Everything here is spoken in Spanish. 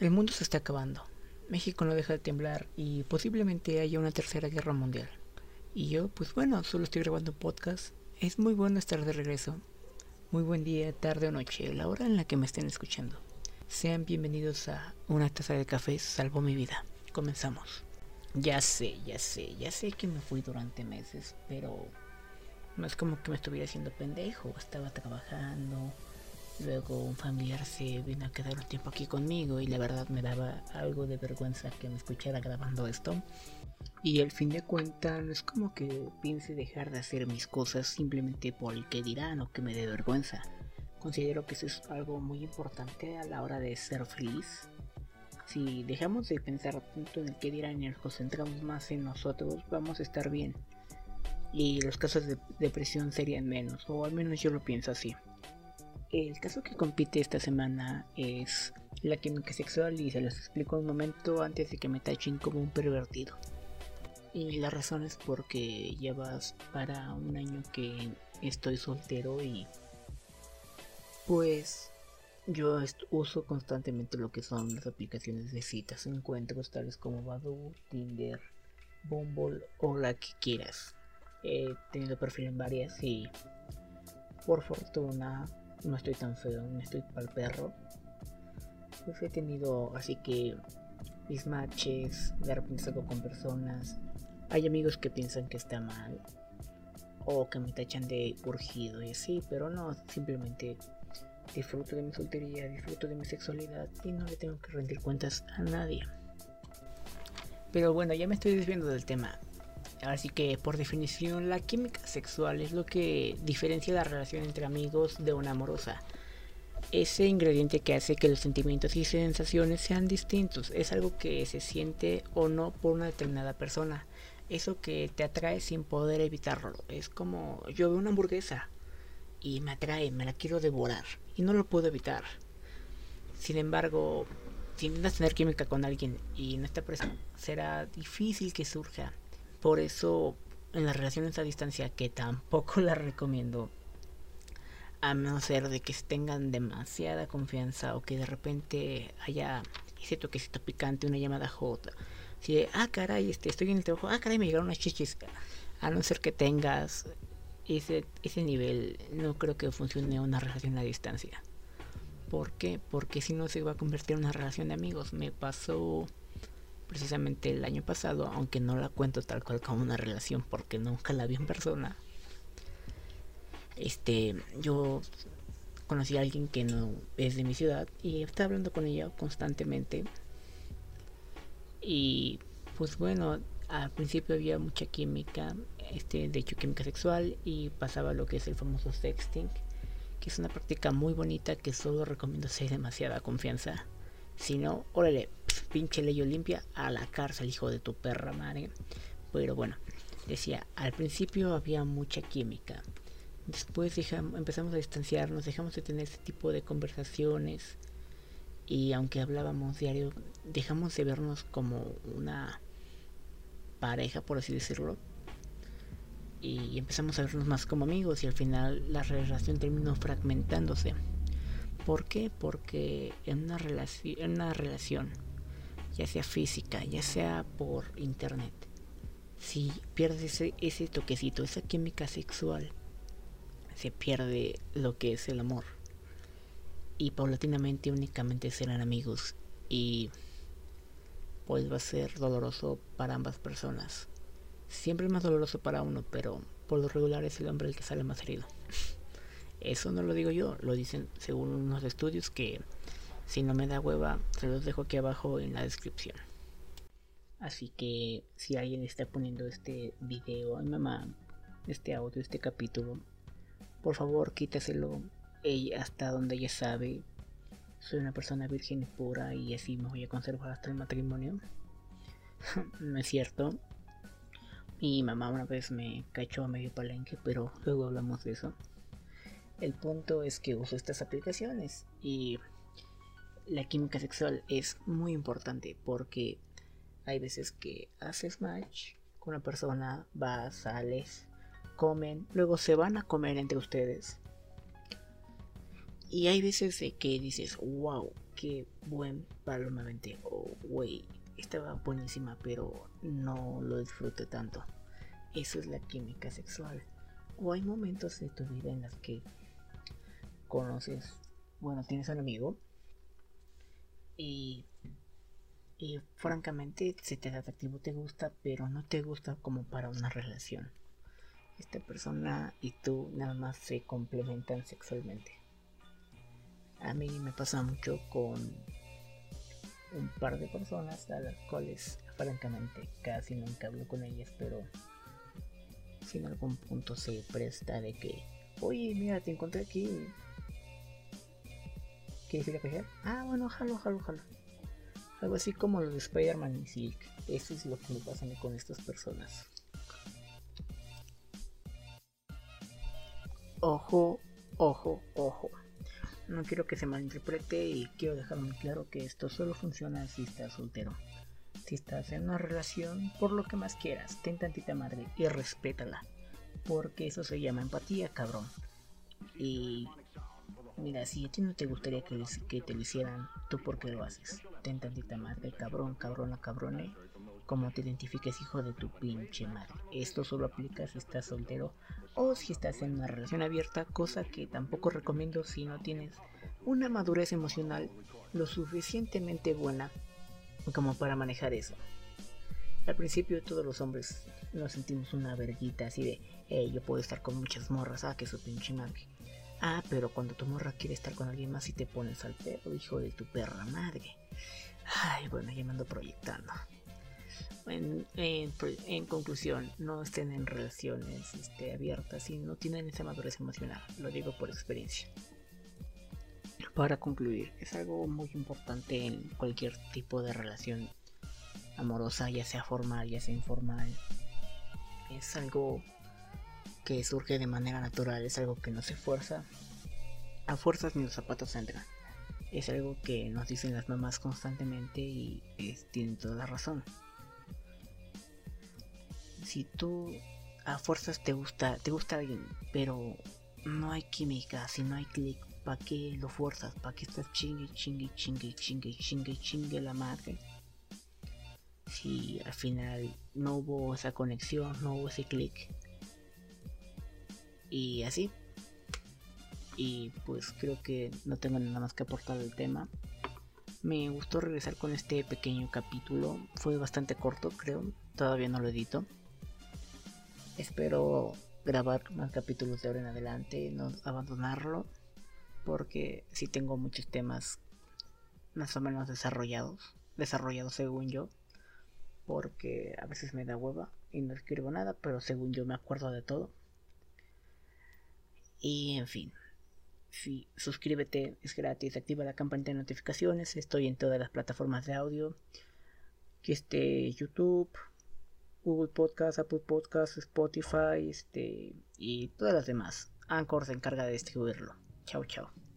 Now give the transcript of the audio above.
El mundo se está acabando. México no deja de temblar y posiblemente haya una tercera guerra mundial. Y yo, pues bueno, solo estoy grabando podcast. Es muy bueno estar de regreso. Muy buen día, tarde o noche, la hora en la que me estén escuchando. Sean bienvenidos a Una taza de café salvó mi vida. Comenzamos. Ya sé, ya sé, ya sé que me fui durante meses, pero no es como que me estuviera haciendo pendejo. Estaba trabajando, Luego un familiar se vino a quedar un tiempo aquí conmigo y la verdad me daba algo de vergüenza que me escuchara grabando esto. Y al fin de cuentas no es como que piense dejar de hacer mis cosas simplemente por el que dirán o que me dé vergüenza. Considero que eso es algo muy importante a la hora de ser feliz. Si dejamos de pensar tanto en el que dirán y nos concentramos más en nosotros, vamos a estar bien. Y los casos de depresión serían menos, o al menos yo lo pienso así. El caso que compite esta semana es la química sexual y se los explico un momento antes de que me tachen como un pervertido. Y la razón es porque llevas para un año que estoy soltero y pues yo uso constantemente lo que son las aplicaciones de citas, encuentros tales como Badoo, Tinder, Bumble o la que quieras. He tenido perfil en varias y por fortuna no estoy tan feo, no estoy para el perro. Pues he tenido así que mis matches, de repente salgo con personas. Hay amigos que piensan que está mal o que me tachan de urgido y así, pero no, simplemente disfruto de mi soltería, disfruto de mi sexualidad y no le tengo que rendir cuentas a nadie. Pero bueno, ya me estoy desviando del tema. Así que por definición la química sexual es lo que diferencia la relación entre amigos de una amorosa. Ese ingrediente que hace que los sentimientos y sensaciones sean distintos es algo que se siente o no por una determinada persona. Eso que te atrae sin poder evitarlo. Es como yo veo una hamburguesa y me atrae, me la quiero devorar y no lo puedo evitar. Sin embargo, si intentas tener química con alguien y no está presente, será difícil que surja por eso, en las relaciones a distancia, que tampoco las recomiendo, a no ser de que tengan demasiada confianza o que de repente haya ese toquecito picante, una llamada J. Si de, ah, caray, este, estoy en el trabajo, ah, caray, me llegaron unas chichis. A no ser que tengas ese, ese nivel, no creo que funcione una relación a distancia. ¿Por qué? Porque si no se va a convertir en una relación de amigos. Me pasó precisamente el año pasado, aunque no la cuento tal cual como una relación porque nunca la vi en persona. Este, yo conocí a alguien que no es de mi ciudad y estaba hablando con ella constantemente. Y pues bueno, al principio había mucha química, este, de hecho química sexual y pasaba lo que es el famoso sexting, que es una práctica muy bonita que solo recomiendo si hay demasiada confianza. Si no, órale, pinche ley Olimpia a la cárcel, hijo de tu perra madre. Pero bueno, decía, al principio había mucha química. Después empezamos a distanciarnos, dejamos de tener ese tipo de conversaciones. Y aunque hablábamos diario, dejamos de vernos como una pareja, por así decirlo. Y empezamos a vernos más como amigos y al final la relación terminó fragmentándose. ¿Por qué? Porque en una, en una relación ya sea física, ya sea por internet, si pierdes ese, ese toquecito, esa química sexual, se pierde lo que es el amor. Y paulatinamente únicamente serán amigos. Y pues va a ser doloroso para ambas personas. Siempre es más doloroso para uno, pero por lo regular es el hombre el que sale más herido. Eso no lo digo yo, lo dicen según unos estudios que si no me da hueva, se los dejo aquí abajo en la descripción. Así que si alguien está poniendo este video, ay mamá, este audio, este capítulo, por favor quítaselo hasta donde ella sabe. Soy una persona virgen y pura y así me voy a conservar hasta el matrimonio. no es cierto. Mi mamá una vez me cachó a medio palenque, pero luego hablamos de eso. El punto es que uso estas aplicaciones y la química sexual es muy importante porque hay veces que haces match con una persona, vas, sales, comen, luego se van a comer entre ustedes. Y hay veces que dices, wow, qué buen palo me aventé. Oh, wey, estaba buenísima, pero no lo disfruté tanto. Eso es la química sexual. O hay momentos de tu vida en los que conoces, bueno, tienes un amigo y, francamente se te da atractivo, te gusta, pero no te gusta como para una relación. Esta persona y tú nada más se complementan sexualmente. A mí me pasa mucho con un par de personas a las cuales francamente casi nunca hablo con ellas, pero si en algún punto se presta de que, oye, mira, te encontré aquí. ¿Quieres ir a coger? Ah, bueno, jalo, jalo, jalo. Algo así como lo de Spider-Man y Silk. Eso es lo que me pasa con estas personas. Ojo, ojo, ojo. No quiero que se malinterprete y quiero dejar muy claro que esto solo funciona si estás soltero. Si estás en una relación, por lo que más quieras, ten tantita madre y respétala. Porque eso se llama empatía, cabrón. Y mira, si a ti no te gustaría que, te lo hicieran, ¿tú por qué lo haces? Ten tantita madre, cabrón, cabrona, cabrone. Como te identifiques, hijo de tu pinche madre. Esto solo aplica si estás soltero o si estás en una relación abierta, cosa que tampoco recomiendo si no tienes una madurez emocional lo suficientemente buena como para manejar eso. Al principio todos los hombres nos sentimos una verguita así de, hey, yo puedo estar con muchas morras, ah, que su pinche madre. Ah, pero cuando tu morra quiere estar con alguien más y te pones al perro, hijo de tu perra madre. Ay, bueno, ya me ando proyectando. En, en, conclusión, no estén en relaciones este, abiertas y no tienen esa madurez emocional. Lo digo por experiencia. Para concluir, es algo muy importante en cualquier tipo de relación amorosa, ya sea formal, ya sea informal. Es algo que surge de manera natural, es algo que no se fuerza. A fuerzas ni los zapatos entran. Es algo que nos dicen las mamás constantemente y tienen toda la razón. Si tú a fuerzas te gusta, te gusta alguien, pero no hay química, si no hay clic, ¿para qué lo fuerzas? ¿Para qué estás chingue, chingue, chingue, chingue, chingue, chingue la madre? Si al final no hubo esa conexión, no hubo ese clic. Y así. Y pues creo que no tengo nada más que aportar al tema. Me gustó regresar con este pequeño capítulo. Fue bastante corto, creo. Todavía no lo edito. Espero grabar más capítulos de ahora en adelante, no abandonarlo, porque si tengo muchos temas más o menos desarrollados, desarrollados según yo, porque a veces me da hueva y no escribo nada, pero según yo me acuerdo de todo. Y en fin, si suscríbete, es gratis, activa la campanita de notificaciones, estoy en todas las plataformas de audio, esté YouTube, Google Podcast, Apple Podcast, Spotify este, y todas las demás. Anchor se encarga de distribuirlo. Chao, chao.